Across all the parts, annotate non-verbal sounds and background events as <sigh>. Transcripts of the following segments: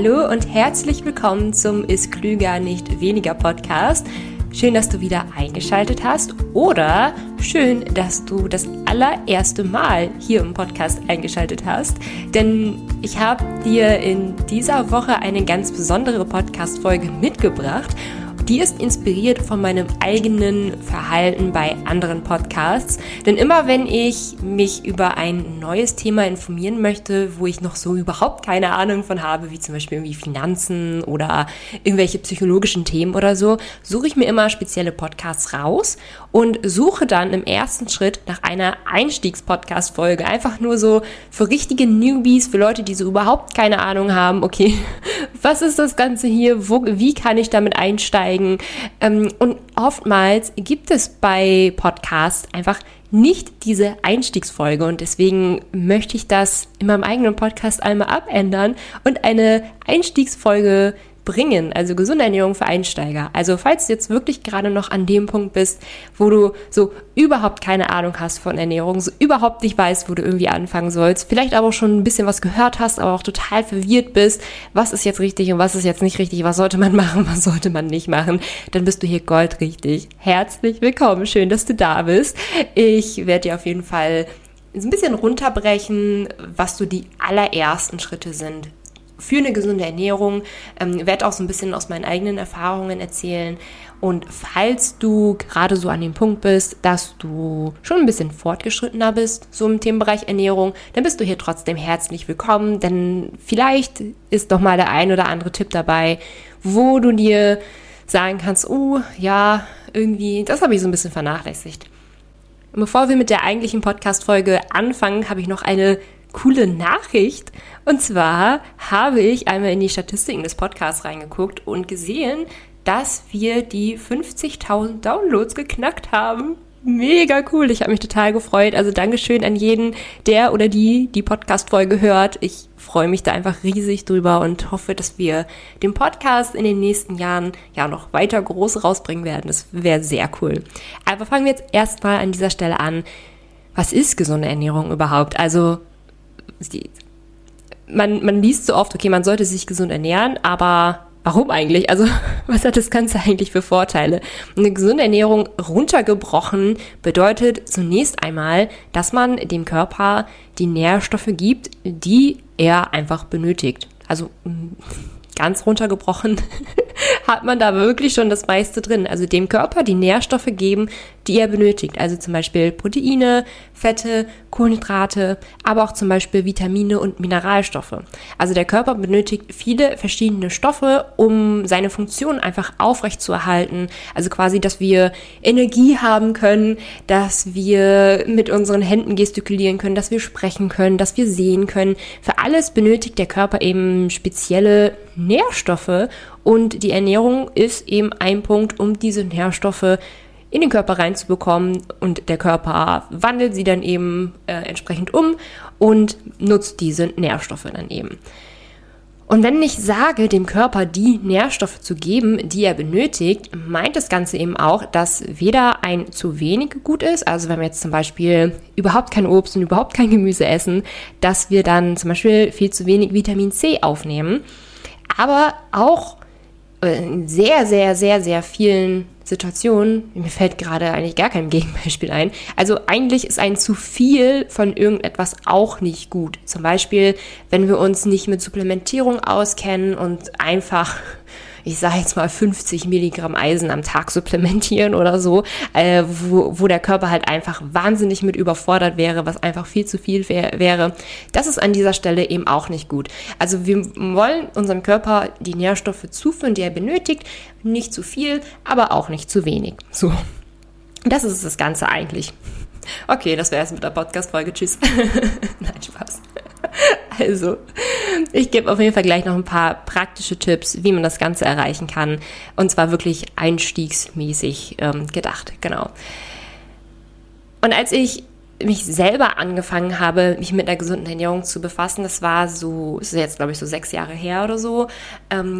Hallo und herzlich willkommen zum Ist Klüger nicht weniger Podcast. Schön, dass du wieder eingeschaltet hast oder schön, dass du das allererste Mal hier im Podcast eingeschaltet hast. Denn ich habe dir in dieser Woche eine ganz besondere Podcast-Folge mitgebracht die ist inspiriert von meinem eigenen Verhalten bei anderen Podcasts. Denn immer wenn ich mich über ein neues Thema informieren möchte, wo ich noch so überhaupt keine Ahnung von habe, wie zum Beispiel irgendwie Finanzen oder irgendwelche psychologischen Themen oder so, suche ich mir immer spezielle Podcasts raus und suche dann im ersten Schritt nach einer Einstiegspodcast-Folge. Einfach nur so für richtige Newbies, für Leute, die so überhaupt keine Ahnung haben, okay, <laughs> was ist das Ganze hier, wo, wie kann ich damit einsteigen? Ähm, und oftmals gibt es bei Podcasts einfach nicht diese Einstiegsfolge und deswegen möchte ich das in meinem eigenen Podcast einmal abändern und eine Einstiegsfolge bringen, also gesunde Ernährung für Einsteiger. Also falls du jetzt wirklich gerade noch an dem Punkt bist, wo du so überhaupt keine Ahnung hast von Ernährung, so überhaupt nicht weißt, wo du irgendwie anfangen sollst, vielleicht aber auch schon ein bisschen was gehört hast, aber auch total verwirrt bist, was ist jetzt richtig und was ist jetzt nicht richtig, was sollte man <laughs> machen, was sollte man nicht machen, dann bist du hier goldrichtig. Herzlich willkommen, schön, dass du da bist. Ich werde dir auf jeden Fall ein bisschen runterbrechen, was so die allerersten Schritte sind, für eine gesunde Ernährung, ähm, werde auch so ein bisschen aus meinen eigenen Erfahrungen erzählen. Und falls du gerade so an dem Punkt bist, dass du schon ein bisschen fortgeschrittener bist, so im Themenbereich Ernährung, dann bist du hier trotzdem herzlich willkommen, denn vielleicht ist doch mal der ein oder andere Tipp dabei, wo du dir sagen kannst, oh ja, irgendwie, das habe ich so ein bisschen vernachlässigt. Bevor wir mit der eigentlichen Podcast-Folge anfangen, habe ich noch eine coole Nachricht. Und zwar habe ich einmal in die Statistiken des Podcasts reingeguckt und gesehen, dass wir die 50.000 Downloads geknackt haben. Mega cool, ich habe mich total gefreut. Also Dankeschön an jeden, der oder die die Podcast-Folge hört. Ich freue mich da einfach riesig drüber und hoffe, dass wir den Podcast in den nächsten Jahren ja noch weiter groß rausbringen werden. Das wäre sehr cool. Aber fangen wir jetzt erstmal an dieser Stelle an. Was ist gesunde Ernährung überhaupt? Also man, man liest so oft, okay, man sollte sich gesund ernähren, aber warum eigentlich? Also, <laughs> was hat das Ganze eigentlich für Vorteile? Eine gesunde Ernährung runtergebrochen bedeutet zunächst einmal, dass man dem Körper die Nährstoffe gibt, die er einfach benötigt. Also, ganz runtergebrochen <laughs> hat man da wirklich schon das meiste drin. Also dem Körper die Nährstoffe geben, die er benötigt. Also zum Beispiel Proteine, Fette, Kohlenhydrate, aber auch zum Beispiel Vitamine und Mineralstoffe. Also der Körper benötigt viele verschiedene Stoffe, um seine Funktion einfach aufrecht zu erhalten. Also quasi, dass wir Energie haben können, dass wir mit unseren Händen gestikulieren können, dass wir sprechen können, dass wir sehen können. Für alles benötigt der Körper eben spezielle Nährstoffe und die Ernährung ist eben ein Punkt, um diese Nährstoffe in den Körper reinzubekommen und der Körper wandelt sie dann eben äh, entsprechend um und nutzt diese Nährstoffe dann eben. Und wenn ich sage, dem Körper die Nährstoffe zu geben, die er benötigt, meint das Ganze eben auch, dass weder ein zu wenig gut ist, also wenn wir jetzt zum Beispiel überhaupt kein Obst und überhaupt kein Gemüse essen, dass wir dann zum Beispiel viel zu wenig Vitamin C aufnehmen, aber auch in sehr, sehr, sehr, sehr vielen Situationen, mir fällt gerade eigentlich gar kein Gegenbeispiel ein. Also eigentlich ist ein zu viel von irgendetwas auch nicht gut. Zum Beispiel, wenn wir uns nicht mit Supplementierung auskennen und einfach ich sage jetzt mal 50 Milligramm Eisen am Tag supplementieren oder so, äh, wo, wo der Körper halt einfach wahnsinnig mit überfordert wäre, was einfach viel zu viel wär, wäre. Das ist an dieser Stelle eben auch nicht gut. Also wir wollen unserem Körper die Nährstoffe zuführen, die er benötigt, nicht zu viel, aber auch nicht zu wenig. So. Das ist das Ganze eigentlich. Okay, das wäre es mit der Podcast-Folge. Tschüss. <laughs> Nein, Spaß. <laughs> Also, ich gebe auf jeden Fall gleich noch ein paar praktische Tipps, wie man das Ganze erreichen kann. Und zwar wirklich einstiegsmäßig ähm, gedacht, genau. Und als ich mich selber angefangen habe, mich mit einer gesunden Ernährung zu befassen, das war so, ist jetzt glaube ich so sechs Jahre her oder so, ähm,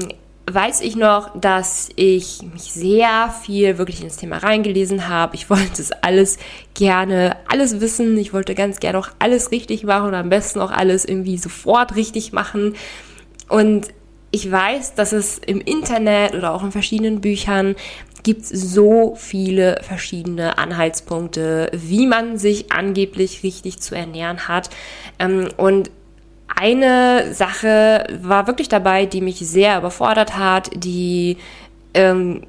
weiß ich noch, dass ich mich sehr viel wirklich ins Thema reingelesen habe. Ich wollte es alles gerne, alles wissen. Ich wollte ganz gerne auch alles richtig machen und am besten auch alles irgendwie sofort richtig machen. Und ich weiß, dass es im Internet oder auch in verschiedenen Büchern gibt so viele verschiedene Anhaltspunkte, wie man sich angeblich richtig zu ernähren hat. Ähm, und eine Sache war wirklich dabei, die mich sehr überfordert hat, die ähm,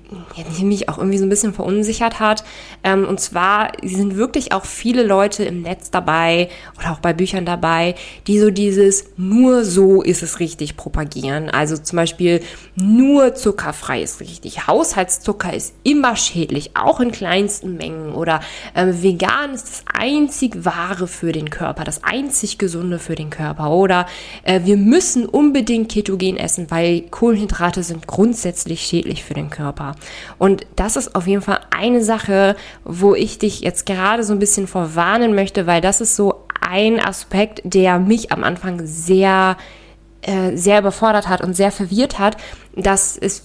mich auch irgendwie so ein bisschen verunsichert hat. Ähm, und zwar sind wirklich auch viele Leute im Netz dabei oder auch bei Büchern dabei, die so dieses nur so ist es richtig propagieren. Also zum Beispiel nur zuckerfrei ist richtig. Haushaltszucker ist immer schädlich, auch in kleinsten Mengen. Oder ähm, vegan ist das einzig wahre für den Körper, das einzig gesunde für den Körper. Oder äh, wir müssen unbedingt ketogen essen, weil Kohlenhydrate sind grundsätzlich schädlich für den Körper. Und das ist auf jeden Fall eine Sache, wo ich dich jetzt gerade so ein bisschen vorwarnen möchte, weil das ist so ein Aspekt, der mich am Anfang sehr, äh, sehr überfordert hat und sehr verwirrt hat, dass es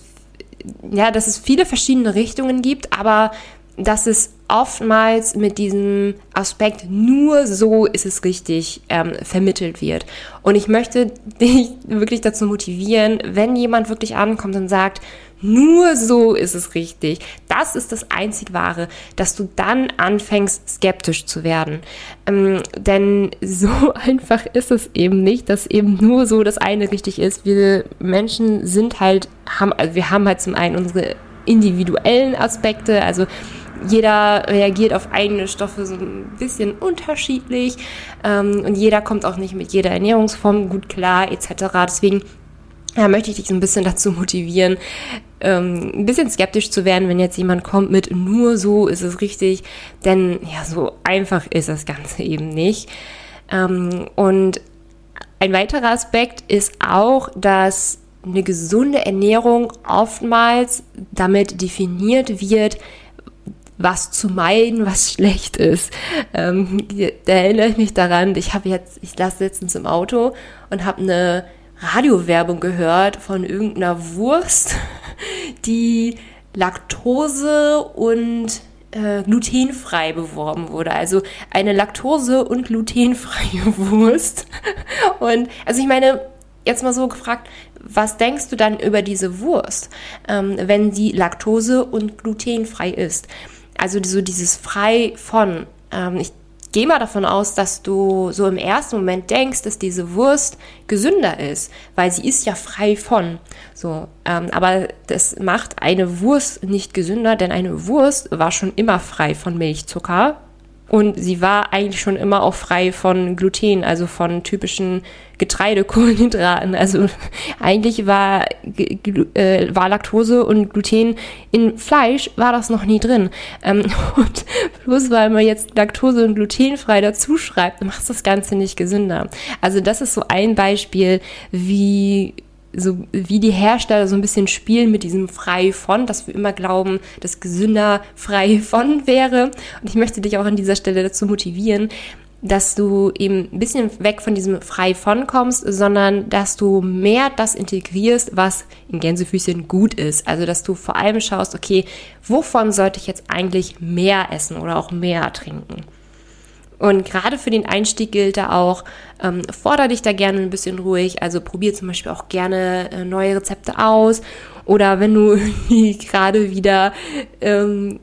ja, dass es viele verschiedene Richtungen gibt, aber dass es oftmals mit diesem Aspekt nur so ist es richtig ähm, vermittelt wird. Und ich möchte dich wirklich dazu motivieren, wenn jemand wirklich ankommt und sagt, nur so ist es richtig. Das ist das einzig Wahre, dass du dann anfängst, skeptisch zu werden. Ähm, denn <laughs> so einfach ist es eben nicht, dass eben nur so das eine richtig ist. Wir Menschen sind halt, haben, also wir haben halt zum einen unsere individuellen Aspekte, also jeder reagiert auf eigene Stoffe so ein bisschen unterschiedlich ähm, und jeder kommt auch nicht mit jeder Ernährungsform gut klar etc. Deswegen ja, möchte ich dich so ein bisschen dazu motivieren, ähm, ein bisschen skeptisch zu werden, wenn jetzt jemand kommt mit nur so ist es richtig, denn ja, so einfach ist das Ganze <laughs> eben nicht. Ähm, und ein weiterer Aspekt ist auch, dass eine gesunde Ernährung oftmals damit definiert wird, was zu meiden, was schlecht ist. Ähm, da erinnere ich mich daran, ich habe jetzt, ich lasse letztens im Auto und habe eine Radiowerbung gehört von irgendeiner Wurst, <laughs> die Laktose und äh, glutenfrei beworben wurde. Also eine Laktose- und glutenfreie <laughs> Wurst. Und also ich meine, jetzt mal so gefragt, was denkst du dann über diese Wurst, ähm, wenn sie Laktose- und glutenfrei ist? Also so dieses frei von. Ähm, ich gehe mal davon aus, dass du so im ersten Moment denkst, dass diese Wurst gesünder ist, weil sie ist ja frei von. So, ähm, aber das macht eine Wurst nicht gesünder, denn eine Wurst war schon immer frei von Milchzucker, und sie war eigentlich schon immer auch frei von Gluten, also von typischen Getreidekohlenhydraten. <laughs> Also eigentlich war, äh, war Laktose und Gluten in Fleisch war das noch nie drin. Ähm, <laughs> und bloß weil man jetzt Laktose und glutenfrei dazu schreibt, macht das Ganze nicht gesünder. Also das ist so ein Beispiel, wie so wie die Hersteller so ein bisschen spielen mit diesem frei von, dass wir immer glauben, dass gesünder frei von wäre. Und ich möchte dich auch an dieser Stelle dazu motivieren, dass du eben ein bisschen weg von diesem frei von kommst, sondern dass du mehr das integrierst, was in Gänsefüßchen gut ist. Also, dass du vor allem schaust, okay, wovon sollte ich jetzt eigentlich mehr essen oder auch mehr trinken? Und gerade für den Einstieg gilt da auch, ähm, fordere dich da gerne ein bisschen ruhig. Also probier zum Beispiel auch gerne äh, neue Rezepte aus. Oder wenn du <laughs> gerade wieder ähm,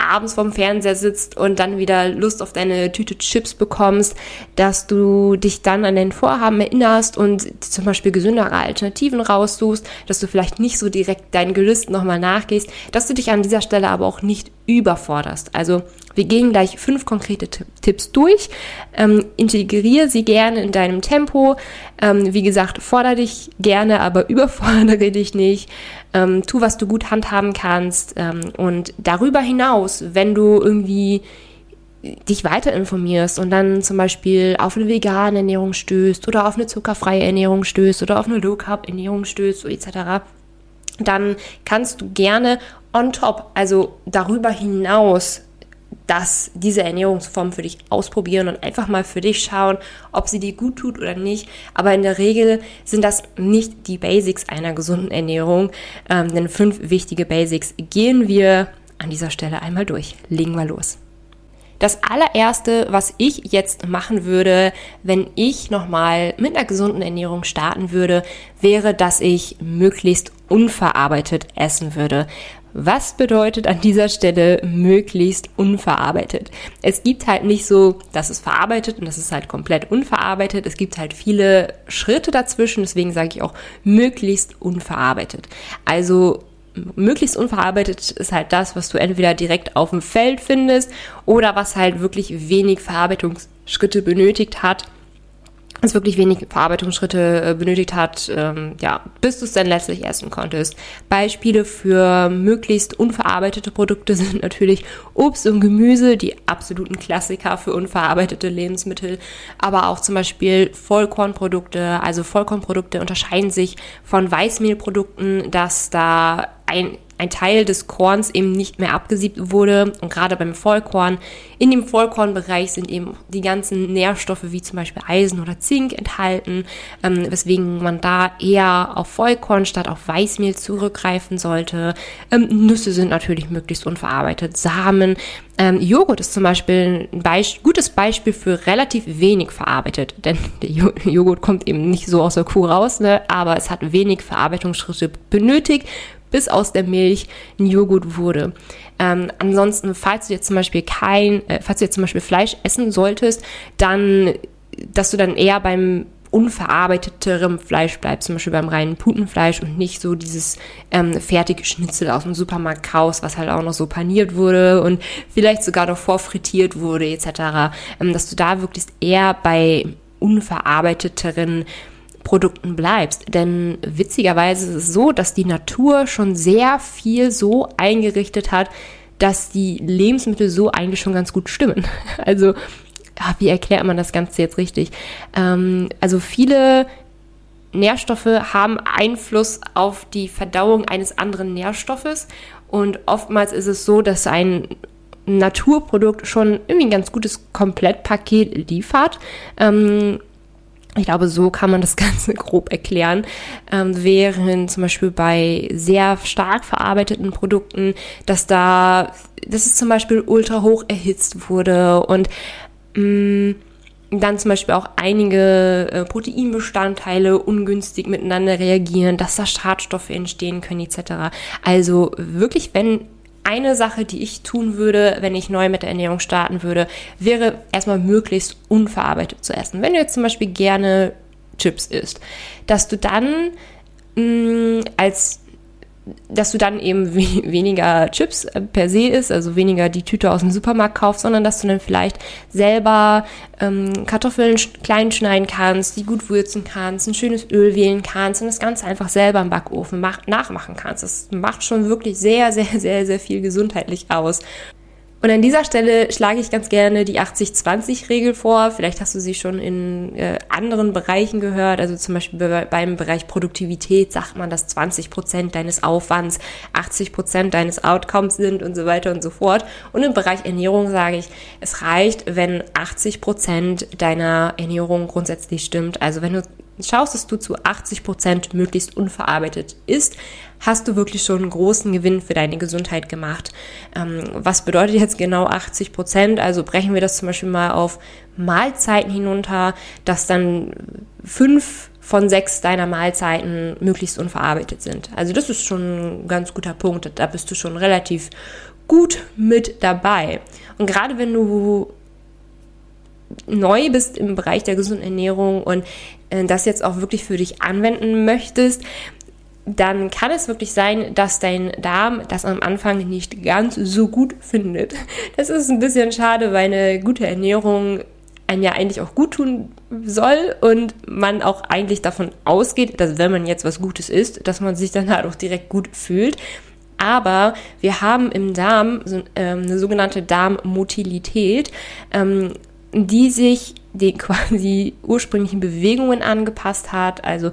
abends vorm Fernseher sitzt und dann wieder Lust auf deine Tüte Chips bekommst, dass du dich dann an dein Vorhaben erinnerst und zum Beispiel gesündere Alternativen raussuchst, dass du vielleicht nicht so direkt deinen Gelüsten nochmal nachgehst, dass du dich an dieser Stelle aber auch nicht überforderst. Also wir gehen gleich fünf konkrete Tipps durch. Ähm, integriere sie gerne in deinem Tempo. Ähm, wie gesagt, fordere dich gerne, aber <laughs> überfordere dich nicht. Ähm, tu, was du gut handhaben kannst. Ähm, und darüber hinaus, wenn du irgendwie dich weiter informierst und dann zum Beispiel auf eine vegane Ernährung stößt oder auf eine zuckerfreie Ernährung stößt oder auf eine Low Carb Ernährung stößt etc., dann kannst du gerne on top, also darüber hinaus das, diese Ernährungsform für dich ausprobieren und einfach mal für dich schauen, ob sie dir gut tut oder nicht. Aber in der Regel sind das nicht die Basics einer gesunden Ernährung. Ähm, denn fünf wichtige Basics gehen wir an dieser Stelle einmal durch. Legen wir los. Das allererste, was ich jetzt machen würde, wenn ich nochmal mit einer gesunden Ernährung starten würde, wäre, dass ich möglichst unverarbeitet essen würde. Was bedeutet an dieser Stelle möglichst unverarbeitet? Es gibt halt nicht so, dass es verarbeitet und das ist halt komplett unverarbeitet. Es gibt halt viele Schritte dazwischen, deswegen sage ich auch möglichst unverarbeitet. Also möglichst unverarbeitet ist halt das, was du entweder direkt auf dem Feld findest oder was halt wirklich wenig Verarbeitungsschritte benötigt hat es wirklich wenig Verarbeitungsschritte äh, benötigt hat, ähm, ja, bis du es dann letztlich essen konntest. Beispiele für möglichst unverarbeitete Produkte <laughs> sind natürlich Obst und Gemüse, die absoluten Klassiker für unverarbeitete Lebensmittel, aber auch zum Beispiel Vollkornprodukte. Also Vollkornprodukte unterscheiden sich von Weißmehlprodukten, dass da ein ein Teil des Korns eben nicht mehr abgesiebt wurde. Und gerade beim Vollkorn, in dem Vollkornbereich sind eben die ganzen Nährstoffe wie zum Beispiel Eisen oder Zink enthalten, ähm, weswegen man da eher auf Vollkorn statt auf Weißmehl zurückgreifen sollte. Ähm, Nüsse sind natürlich möglichst unverarbeitet, Samen. Ähm, Joghurt ist zum Beispiel ein Beisp gutes Beispiel für relativ wenig verarbeitet, denn der Joghurt kommt eben nicht so aus der Kuh raus, ne? aber es hat wenig Verarbeitungsschritte benötigt bis aus der Milch ein Joghurt wurde. Ähm, ansonsten, falls du jetzt zum Beispiel kein, äh, falls du jetzt zum Beispiel Fleisch essen solltest, dann, dass du dann eher beim unverarbeiteterem Fleisch bleibst, zum Beispiel beim reinen Putenfleisch und nicht so dieses ähm, fertige Schnitzel aus dem Supermarkt kaufst, was halt auch noch so paniert wurde und vielleicht sogar noch vorfrittiert wurde etc., ähm, dass du da wirklich eher bei unverarbeiteteren Produkten bleibst. Denn witzigerweise ist es so, dass die Natur schon sehr viel so eingerichtet hat, dass die Lebensmittel so eigentlich schon ganz gut stimmen. <laughs> Also, wie erklärt man das Ganze jetzt richtig? Ähm, also viele Nährstoffe haben Einfluss auf die Verdauung eines anderen Nährstoffes und oftmals ist es so, dass ein Naturprodukt schon irgendwie ein ganz gutes Komplettpaket liefert. Ähm, ich glaube, so kann man das <laughs> Ganze grob erklären. Ähm, während zum Beispiel bei sehr stark verarbeiteten Produkten, dass da, dass es zum Beispiel ultra hoch erhitzt wurde und mh, mm, dann zum Beispiel auch einige äh, Proteinbestandteile ungünstig miteinander reagieren, dass da Schadstoffe entstehen können etc. Also wirklich, wenn eine Sache, die ich tun würde, wenn ich neu mit der Ernährung starten würde, wäre erstmal möglichst unverarbeitet zu essen. Wenn du jetzt zum Beispiel gerne Chips isst, dass du dann mh, mm, als dass du dann eben <laughs> weniger Chips äh, per se isst, also weniger die Tüte aus dem Supermarkt kaufst, sondern dass du dann vielleicht selber ähm, Kartoffeln klein schneiden kannst, die gut würzen kannst, ein schönes Öl wählen kannst und das Ganze einfach selber im Backofen mach, nachmachen kannst. Das macht schon wirklich sehr, <laughs> sehr, sehr, sehr viel gesundheitlich aus. Und an dieser Stelle schlage ich ganz gerne die 80-20-Regel vor. Vielleicht hast du sie schon in äh, anderen Bereichen gehört. Also zum Beispiel bei, beim Bereich Produktivität sagt man, dass 20 Prozent deines Aufwands 80 Prozent deines Outcomes sind und so weiter und so fort. Und im Bereich Ernährung sage ich, es reicht, wenn 80 Prozent deiner Ernährung grundsätzlich stimmt. Also wenn du schaust, dass du zu 80 Prozent möglichst unverarbeitet isst, hast du wirklich schon einen großen Gewinn für deine Gesundheit gemacht. Ähm, was bedeutet jetzt genau 80 Prozent? Also brechen wir das zum Beispiel mal auf Mahlzeiten hinunter, dass dann fünf von sechs deiner Mahlzeiten möglichst unverarbeitet sind. Also das ist schon ein ganz guter Punkt. Da bist du schon relativ gut mit dabei. Und gerade wenn du neu bist im Bereich der gesunden Ernährung und äh, das jetzt auch wirklich für dich anwenden möchtest, dann kann es wirklich sein, dass dein Darm das am Anfang nicht ganz so gut findet. Das ist ein bisschen schade, weil eine gute Ernährung einem ja eigentlich auch gut tun soll und man auch eigentlich davon ausgeht, dass wenn man jetzt was Gutes isst, dass man sich dann halt auch direkt gut fühlt. Aber wir haben im Darm so, ähm, eine sogenannte Darmmotilität. Ähm, die sich den quasi ursprünglichen Bewegungen angepasst hat, also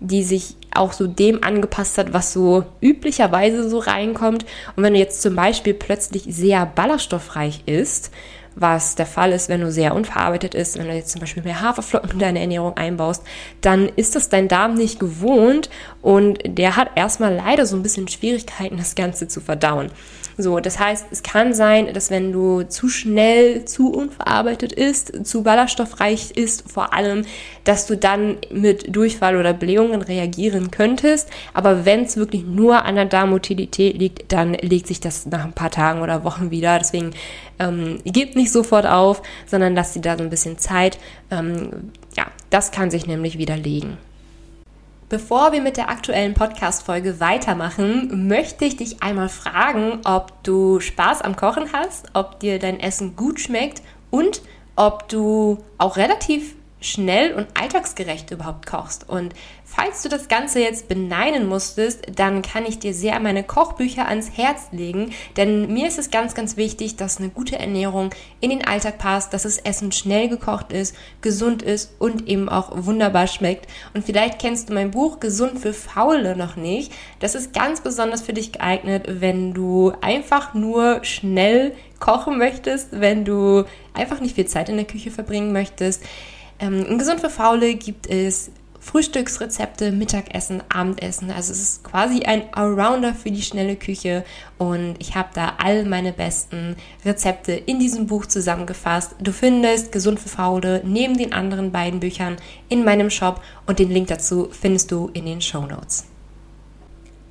die sich auch so dem angepasst hat, was so üblicherweise so reinkommt. Und wenn du jetzt zum Beispiel plötzlich sehr ballaststoffreich isst, was der Fall ist, wenn du sehr unverarbeitet isst, wenn du jetzt zum Beispiel mehr Haferflocken in deine Ernährung einbaust, dann ist das dein Darm nicht gewohnt und der hat erstmal leider so ein bisschen Schwierigkeiten, das Ganze zu verdauen. So, das heißt, es kann sein, dass wenn du zu schnell, zu unverarbeitet isst, zu ballaststoffreich isst, vor allem, dass du dann mit Durchfall oder Blähungen reagieren könntest. Aber wenn es wirklich nur an der Darmmotilität liegt, dann legt sich das nach ein paar Tagen oder Wochen wieder. Deswegen ähm, gebt nicht sofort auf, sondern lasst dir da so ein bisschen Zeit. Ähm, ja, das kann sich nämlich widerlegen. Bevor wir mit der aktuellen Podcast-Folge weitermachen, möchte ich dich einmal fragen, ob du Spaß am Kochen hast, ob dir dein Essen gut schmeckt und ob du auch relativ schnell und alltagsgerecht überhaupt kochst. Und falls du das Ganze jetzt beneiden musstest, dann kann ich dir sehr meine Kochbücher ans Herz legen, denn mir ist es ganz, ganz wichtig, dass eine gute Ernährung in den Alltag passt, dass das Essen schnell gekocht ist, gesund ist und eben auch wunderbar schmeckt. Und vielleicht kennst du mein Buch Gesund für Faule noch nicht. Das ist ganz besonders für dich geeignet, wenn du einfach nur schnell kochen möchtest, wenn du einfach nicht viel Zeit in der Küche verbringen möchtest ähm, in Gesund für Faule gibt es Frühstücksrezepte, Mittagessen, Abendessen. Also es ist quasi ein Allrounder für die schnelle Küche und ich habe da all meine besten Rezepte in diesem Buch zusammengefasst. Du findest Gesund für Faule neben den anderen beiden Büchern in meinem Shop und den Link dazu findest du in den Show Notes.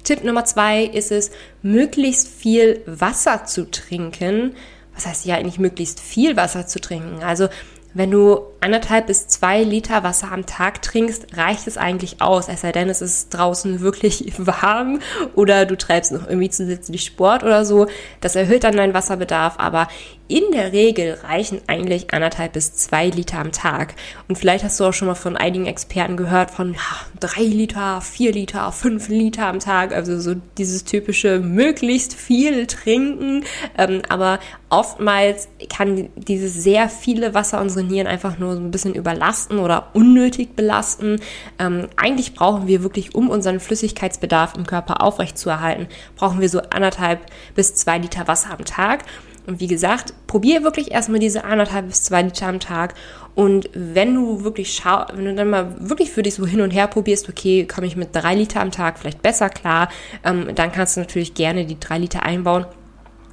Tipp Nummer zwei ist es, möglichst viel Wasser zu trinken. Was heißt ja eigentlich möglichst viel Wasser zu trinken? Also wenn du anderthalb bis zwei Liter Wasser am Tag trinkst, reicht es eigentlich aus. Es sei denn, es ist draußen wirklich <laughs> warm oder du treibst noch irgendwie zusätzlich Sport oder so. Das erhöht dann deinen Wasserbedarf, aber in der Regel reichen eigentlich anderthalb bis zwei Liter am Tag. Und vielleicht hast du auch schon mal von einigen Experten gehört von ja, drei Liter, vier Liter, fünf Liter am Tag. Also so dieses typische möglichst viel trinken. Ähm, aber oftmals kann dieses sehr viele Wasser unsere Nieren einfach nur so ein bisschen überlasten oder unnötig belasten. Ähm, eigentlich brauchen wir wirklich, um unseren Flüssigkeitsbedarf im Körper aufrechtzuerhalten, brauchen wir so anderthalb bis zwei Liter Wasser am Tag. Und wie gesagt, probier wirklich erstmal diese anderthalb bis zwei Liter am Tag. Und wenn du wirklich schau, wenn du dann mal wirklich für dich so hin und her probierst, okay, komme ich mit drei Liter am Tag vielleicht besser klar, ähm, dann kannst du natürlich gerne die drei Liter einbauen.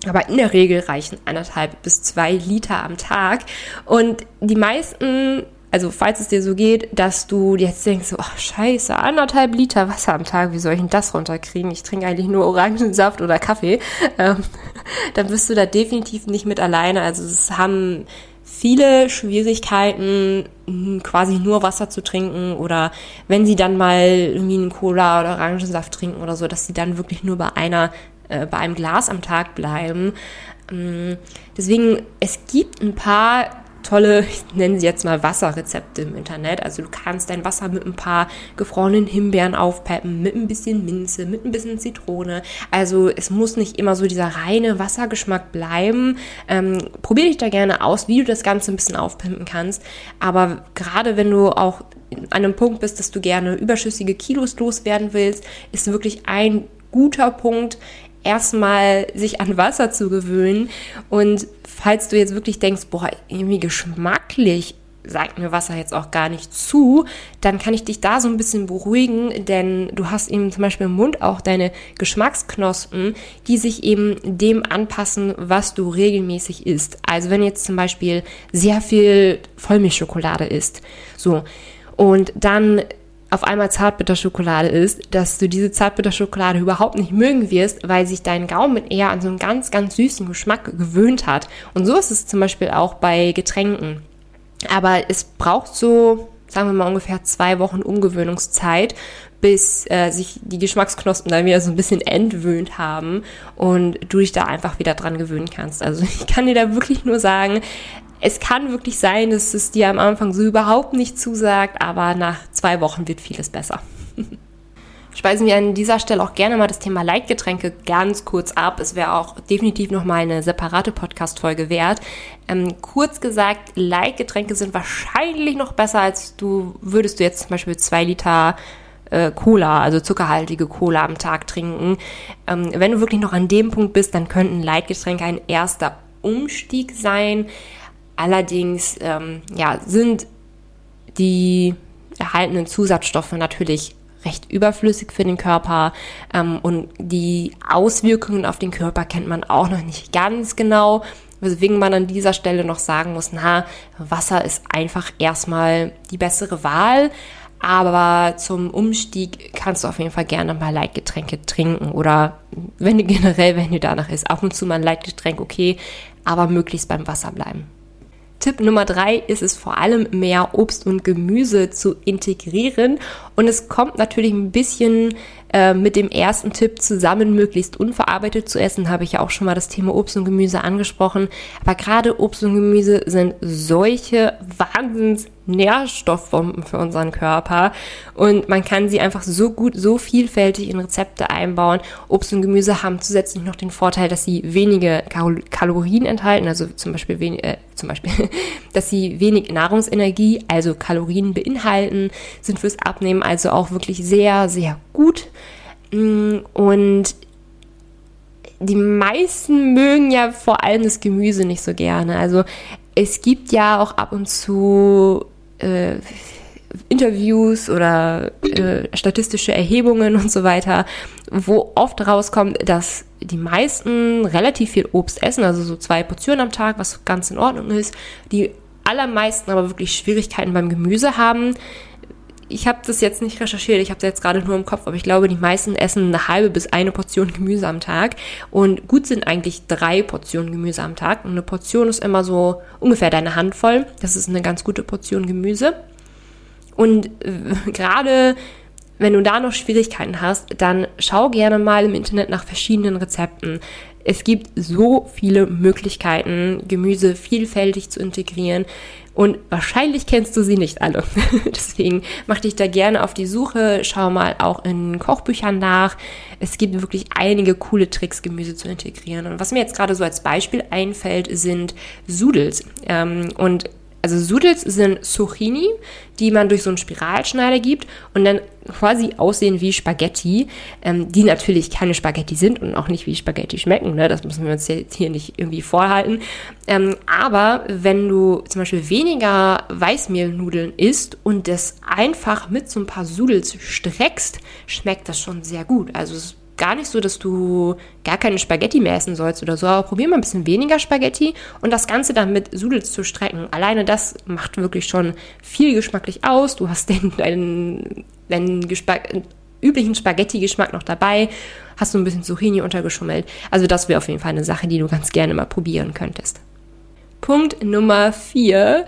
Aber in der Regel reichen anderthalb bis zwei Liter am Tag. Und die meisten also falls es dir so geht, dass du jetzt denkst, oh scheiße, anderthalb Liter Wasser am Tag, wie soll ich denn das runterkriegen? Ich trinke eigentlich nur Orangensaft oder Kaffee. <laughs> Ähm, dann bist du da definitiv nicht mit alleine. Also es haben viele Schwierigkeiten, quasi nur Wasser zu trinken oder wenn sie dann mal irgendwie einen Cola oder Orangensaft trinken oder so, dass sie dann wirklich nur bei einer, äh, bei einem Glas am Tag bleiben. Ähm, deswegen, es gibt ein paar tolle, ich nenne sie jetzt mal Wasserrezepte im Internet. Also du kannst dein Wasser mit ein paar gefrorenen Himbeeren aufpeppen, mit ein bisschen Minze, mit ein bisschen Zitrone. Also es muss nicht immer so dieser reine Wassergeschmack bleiben. Ähm, probier dich da gerne aus, wie du das Ganze ein bisschen aufpimpen kannst. Aber gerade wenn du auch an einem Punkt bist, dass du gerne überschüssige Kilos loswerden willst, ist wirklich ein guter Punkt, erstmal sich an Wasser zu gewöhnen. Und falls du jetzt wirklich denkst, boah, irgendwie geschmacklich sagt mir Wasser jetzt auch gar nicht zu, dann kann ich dich da so ein bisschen beruhigen, denn du hast eben zum Beispiel im Mund auch deine Geschmacksknospen, die sich eben dem anpassen, was du regelmäßig isst. Also wenn jetzt zum Beispiel sehr viel Vollmilchschokolade isst, so, und dann auf einmal Zartbitterschokolade ist, dass du diese Zartbitterschokolade überhaupt nicht mögen wirst, weil sich dein Gaumen eher an so einen ganz, ganz süßen Geschmack gewöhnt hat. Und so ist es zum Beispiel auch bei Getränken. Aber es braucht so, sagen wir mal, ungefähr zwei Wochen Umgewöhnungszeit, bis äh, sich die Geschmacksknospen dann wieder so ein bisschen entwöhnt haben und du dich da einfach wieder dran gewöhnen kannst. Also <laughs> ich kann dir da wirklich nur sagen, es kann wirklich sein, dass es dir am Anfang so überhaupt nicht zusagt, aber nach zwei Wochen wird vieles besser. <laughs> Speisen wir an dieser Stelle auch gerne mal das Thema Leitgetränke ganz kurz ab. Es wäre auch definitiv nochmal eine separate Podcast-Folge wert. Ähm, kurz gesagt, Leitgetränke sind wahrscheinlich noch besser, als du würdest du jetzt zum Beispiel zwei Liter äh, Cola, also zuckerhaltige Cola am Tag trinken. Ähm, wenn du wirklich noch an dem Punkt bist, dann könnten Leitgetränke ein erster Umstieg sein. Allerdings ähm, ja, sind die erhaltenen Zusatzstoffe natürlich recht überflüssig für den Körper ähm, und die Auswirkungen auf den Körper kennt man auch noch nicht ganz genau. Weswegen man an dieser Stelle noch sagen muss, na, Wasser ist einfach erstmal die bessere Wahl. Aber zum Umstieg kannst du auf jeden Fall gerne mal Leitgetränke trinken oder wenn du generell, wenn du danach isst, ab und zu mal ein Leitgetränk, okay, aber möglichst beim Wasser bleiben. Tipp Nummer drei ist es vor allem mehr Obst und Gemüse zu integrieren. Und es kommt natürlich ein bisschen äh, mit dem ersten Tipp zusammen, möglichst unverarbeitet zu essen. Habe ich ja auch schon mal das Thema Obst und Gemüse angesprochen. Aber gerade Obst und Gemüse sind solche Wahnsinns Nährstoffbomben für unseren Körper und man kann sie einfach so gut, so vielfältig in Rezepte einbauen. Obst und Gemüse haben zusätzlich noch den Vorteil, dass sie wenige Kalorien enthalten, also zum Beispiel, wenig, äh, zum Beispiel, <laughs> dass sie wenig Nahrungsenergie, also Kalorien beinhalten, sind fürs Abnehmen also auch wirklich sehr, sehr gut. Mm, und die meisten mögen ja vor allem das Gemüse nicht so gerne. Also es gibt ja auch ab und zu äh, Interviews oder äh, statistische Erhebungen und so weiter, wo oft rauskommt, dass die meisten relativ viel Obst essen, also so zwei Portionen am Tag, was ganz in Ordnung ist. Die allermeisten aber wirklich Schwierigkeiten beim Gemüse haben. Ich habe das jetzt nicht recherchiert, ich habe es jetzt gerade nur im Kopf, aber ich glaube, die meisten essen eine halbe bis eine Portion Gemüse am Tag. Und gut sind eigentlich drei Portionen Gemüse am Tag. Und eine Portion ist immer so ungefähr deine Handvoll. Das ist eine ganz gute Portion Gemüse. Und äh, <laughs> gerade wenn du da noch Schwierigkeiten hast, dann schau gerne mal im Internet nach verschiedenen Rezepten. Es gibt so viele Möglichkeiten, Gemüse vielfältig zu integrieren. Und wahrscheinlich kennst du sie nicht alle. <laughs> Deswegen mach dich da gerne auf die Suche, schau mal auch in Kochbüchern nach. Es gibt wirklich einige coole Tricks, Gemüse zu integrieren. Und was mir jetzt gerade so als Beispiel einfällt, sind Sudels. Ähm, und also Sudels sind Zucchini, die man durch so einen Spiralschneider gibt und dann quasi aussehen wie Spaghetti, ähm, die natürlich keine Spaghetti sind und auch nicht wie Spaghetti schmecken. Ne? Das müssen wir uns jetzt hier nicht irgendwie vorhalten. Ähm, aber wenn du zum Beispiel weniger Weißmehlnudeln isst und das einfach mit so ein paar Sudels streckst, schmeckt das schon sehr gut. Also es gar nicht so, dass du gar keine Spaghetti mehr essen sollst oder so, aber probier mal ein bisschen weniger Spaghetti und das Ganze dann mit Sudels zu strecken. Alleine das macht wirklich schon viel geschmacklich aus. Du hast den, deinen, deinen üblichen Spaghetti-Geschmack noch dabei, hast du ein bisschen Zucchini untergeschummelt. Also das wäre auf jeden Fall eine Sache, die du ganz gerne mal probieren könntest. Punkt Nummer vier.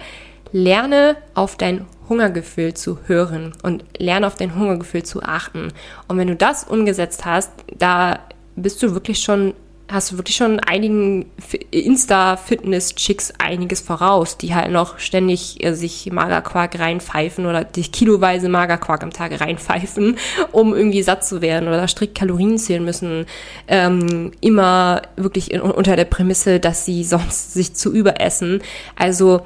Lerne auf dein Hungergefühl zu hören und lerne auf dein Hungergefühl zu achten. Und wenn du das umgesetzt hast, da bist du wirklich schon hast du wirklich schon einigen Insta-Fitness-Chicks einiges voraus, die halt noch ständig äh, sich Magerquark reinpfeifen oder die kiloweise Magerquark am Tag reinpfeifen, um irgendwie satt zu werden oder strikt Kalorien zählen müssen, ähm, immer wirklich unter der Prämisse, dass sie sonst sich zu überessen. Also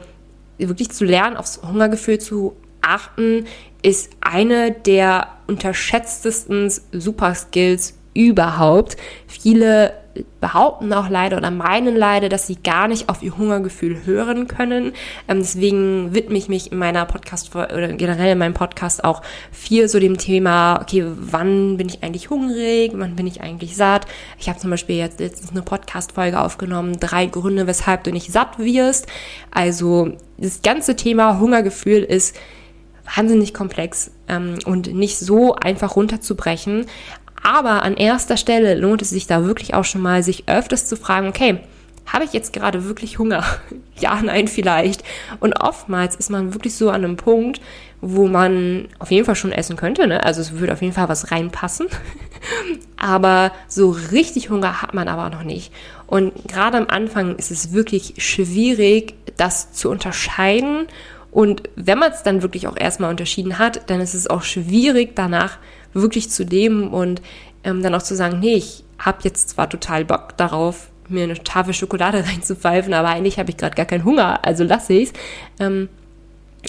wirklich zu lernen, aufs Hungergefühl zu achten, ist eine der unterschätztesten Superskills überhaupt. Viele behaupten auch leider oder meinen leider, dass sie gar nicht auf ihr Hungergefühl hören können. Ähm, deswegen widme ich mich in meiner Podcast oder generell in meinem Podcast auch viel so dem Thema, okay, wann bin ich eigentlich hungrig, wann bin ich eigentlich satt. Ich habe zum Beispiel jetzt letztens eine Podcast-Folge aufgenommen, drei Gründe, weshalb du nicht satt wirst. Also das ganze Thema Hungergefühl ist wahnsinnig komplex ähm, und nicht so einfach runterzubrechen. Aber an erster Stelle lohnt es sich da wirklich auch schon mal, sich öfters zu fragen, okay, habe ich jetzt gerade wirklich Hunger? <laughs> ja, nein, vielleicht. Und oftmals ist man wirklich so an einem Punkt, wo man auf jeden Fall schon essen könnte. Ne? Also es würde auf jeden Fall was reinpassen. <laughs> aber so richtig Hunger hat man aber noch nicht. Und gerade am Anfang ist es wirklich schwierig, das zu unterscheiden. Und wenn man es dann wirklich auch erstmal unterschieden hat, dann ist es auch schwierig danach wirklich zu leben und ähm, dann auch zu sagen, nee, ich habe jetzt zwar total Bock darauf, mir eine Tafel Schokolade <laughs> reinzupfeifen, aber eigentlich habe ich gerade gar keinen Hunger, also lasse ich's. Ähm,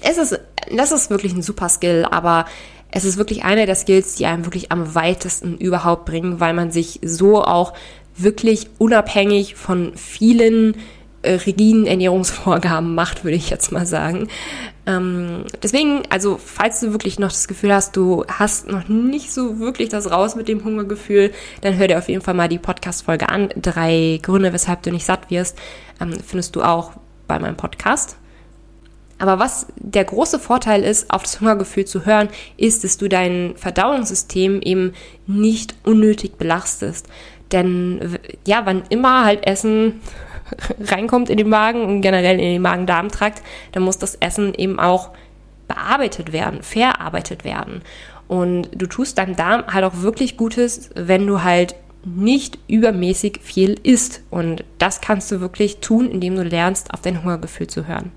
es ist, das ist wirklich ein super Skill, aber es ist wirklich einer der Skills, die einem wirklich am weitesten überhaupt bringen, weil man sich so auch wirklich unabhängig von vielen äh, rigiden Ernährungsvorgaben macht, würde ich jetzt mal sagen. Ähm, deswegen, also falls du wirklich noch das Gefühl hast, du hast noch nicht so wirklich das raus mit dem Hungergefühl, dann hör dir auf jeden Fall mal die Podcast-Folge an. Drei Gründe, weshalb du nicht satt wirst, ähm, findest du auch bei meinem Podcast. Aber was der große Vorteil ist, auf das Hungergefühl zu hören, ist, dass du dein Verdauungssystem eben nicht unnötig belastest. Denn ja, wann immer halt Essen <laughs> reinkommt in den Magen und generell in den Magen-Darm-Trakt, dann muss das Essen eben auch bearbeitet werden, verarbeitet werden. Und du tust deinem Darm halt auch wirklich Gutes, wenn du halt nicht übermäßig viel isst. Und das kannst du wirklich tun, indem du lernst, auf dein Hungergefühl zu hören.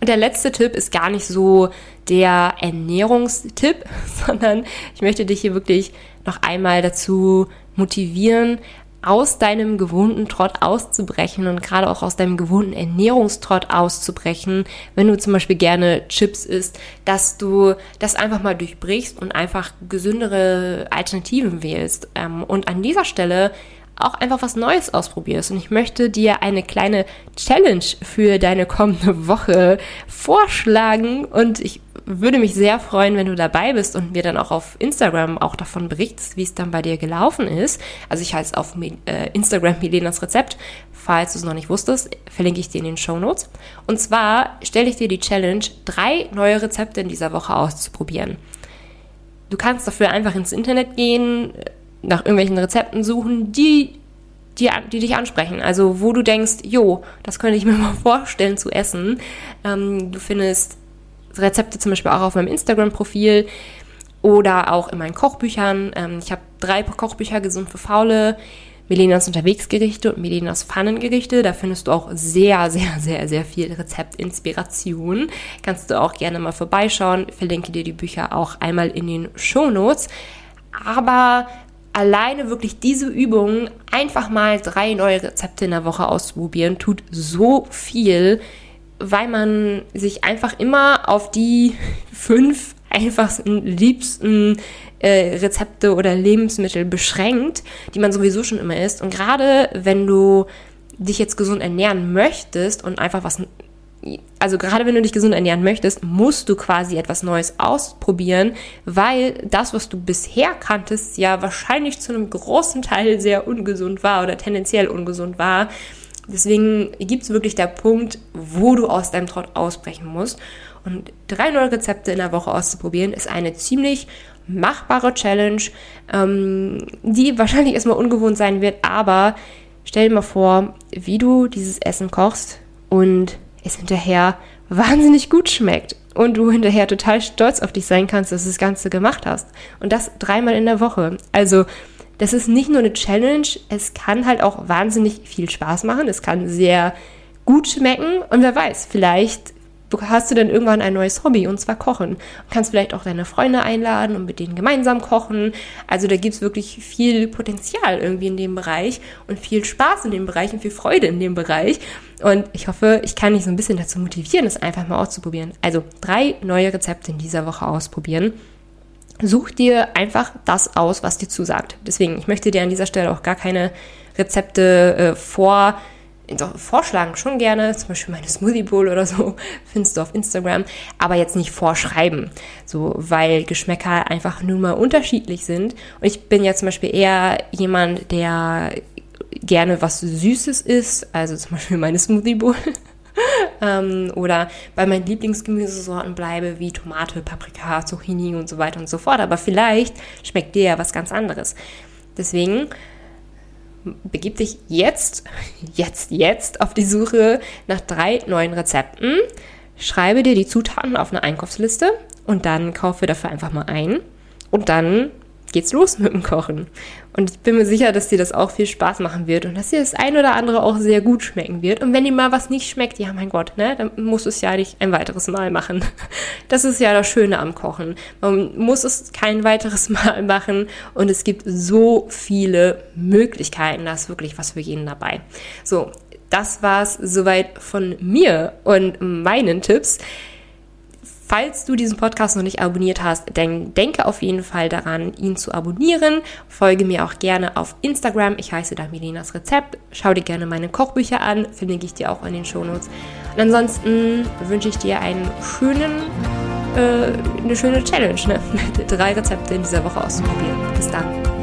Und der letzte Tipp ist gar nicht so der Ernährungstipp, <laughs> sondern ich möchte dich hier wirklich noch einmal dazu motivieren, aus deinem gewohnten Trott auszubrechen und gerade auch aus deinem gewohnten Ernährungstrott auszubrechen, wenn du zum Beispiel gerne Chips isst, dass du das einfach mal durchbrichst und einfach gesündere Alternativen wählst. Ähm, und an dieser Stelle auch einfach was Neues ausprobierst. Und ich möchte dir eine kleine Challenge für deine kommende Woche vorschlagen. Und ich würde mich sehr freuen, wenn du dabei bist und mir dann auch auf Instagram auch davon berichtest, wie es dann bei dir gelaufen ist. Also ich heiße auf äh, Instagram Milenas Rezept. Falls du es noch nicht wusstest, verlinke ich dir in den Show Notes. Und zwar stelle ich dir die Challenge, drei neue Rezepte in dieser Woche auszuprobieren. Du kannst dafür einfach ins Internet gehen, nach irgendwelchen Rezepten suchen, die, die, die dich ansprechen. Also wo du denkst, jo, das könnte ich mir <laughs> mal vorstellen zu essen. Ähm, du findest Rezepte zum Beispiel auch auf meinem Instagram-Profil oder auch in meinen Kochbüchern. Ähm, ich habe drei Kochbücher, Gesund für Faule, Milenas Unterwegsgerichte und Milenas Pfannengerichte. Da findest du auch sehr, sehr, sehr, sehr viel Rezeptinspiration. Kannst du auch gerne mal vorbeischauen. Ich verlinke dir die Bücher auch einmal in den Show Notes. Aber alleine wirklich diese Übung, einfach mal drei neue Rezepte in der Woche auszuprobieren, tut so viel, weil man sich einfach immer auf die <laughs> fünf einfachsten, liebsten äh, Rezepte oder Lebensmittel beschränkt, die man sowieso schon immer isst. Und gerade wenn du dich jetzt gesund ernähren möchtest und einfach was also gerade wenn du dich gesund ernähren möchtest, musst du quasi etwas Neues ausprobieren, weil das, was du bisher kanntest, ja wahrscheinlich zu einem großen Teil sehr ungesund war oder tendenziell ungesund war. Deswegen gibt es wirklich der Punkt, wo du aus deinem Trott ausbrechen musst. Und drei neue Rezepte in der Woche auszuprobieren, ist eine ziemlich machbare Challenge, ähm, die <laughs> wahrscheinlich erstmal ungewohnt sein wird, aber stell dir mal vor, wie du dieses Essen kochst und es hinterher wahnsinnig gut schmeckt und du hinterher total stolz auf dich sein kannst, dass du das Ganze gemacht hast. Und das dreimal in der Woche. Also, das ist nicht nur eine Challenge, es kann halt auch wahnsinnig viel Spaß machen, es kann sehr gut schmecken und wer weiß, vielleicht hast du dann irgendwann ein neues Hobby und zwar Kochen. Du kannst vielleicht auch deine Freunde einladen und mit denen gemeinsam kochen. Also da gibt es wirklich viel Potenzial irgendwie in dem Bereich und viel Spaß in dem Bereich und viel Freude in dem Bereich. Und ich hoffe, ich kann dich so ein bisschen dazu motivieren, das einfach mal auszuprobieren. Also drei neue Rezepte in dieser Woche ausprobieren. Such dir einfach das aus, was dir zusagt. Deswegen, ich möchte dir an dieser Stelle auch gar keine Rezepte äh, vor vorschlagen schon gerne, zum Beispiel meine Smoothie Bowl oder so, <laughs> findest du auf Instagram, aber jetzt nicht vorschreiben, so, weil Geschmäcker einfach nun mal unterschiedlich sind. Und ich bin ja zum Beispiel eher jemand, der gerne was Süßes isst, also zum Beispiel meine Smoothie Bowl. <laughs> <laughs> ähm, oder bei meinen Lieblingsgemüsesorten bleibe, wie Tomate, Paprika, Zucchini und so weiter und so fort. Aber vielleicht schmeckt dir ja was ganz anderes. Deswegen begib dich jetzt, <laughs> jetzt, jetzt auf die Suche nach drei neuen Rezepten. Schreibe dir die Zutaten auf eine Einkaufsliste und dann kaufe dafür einfach mal ein. Und dann geht's los mit dem Kochen. Und ich bin mir sicher, dass dir das auch viel Spaß machen wird und dass dir das ein oder andere auch sehr gut schmecken wird. Und wenn dir mal was nicht schmeckt, ja mein Gott, ne, dann musst du es ja nicht ein weiteres Mal machen. <laughs> Das ist ja das Schöne am Kochen. Man muss es kein weiteres <laughs> Mal machen und es gibt so viele Möglichkeiten. Da ist wirklich was für jeden dabei. So, das war's soweit von mir und meinen Tipps. Falls du diesen Podcast noch nicht abonniert hast, dann denke auf jeden Fall daran, ihn zu abonnieren. Folge mir auch gerne auf Instagram. Ich heiße da Melenas Rezept. Schau dir gerne meine Kochbücher an, verlinke ich dir auch in den Shownotes. Und ansonsten wünsche ich dir einen schönen, äh, eine schöne Challenge, ne? <laughs> drei Rezepte in dieser Woche auszuprobieren. Bis dann.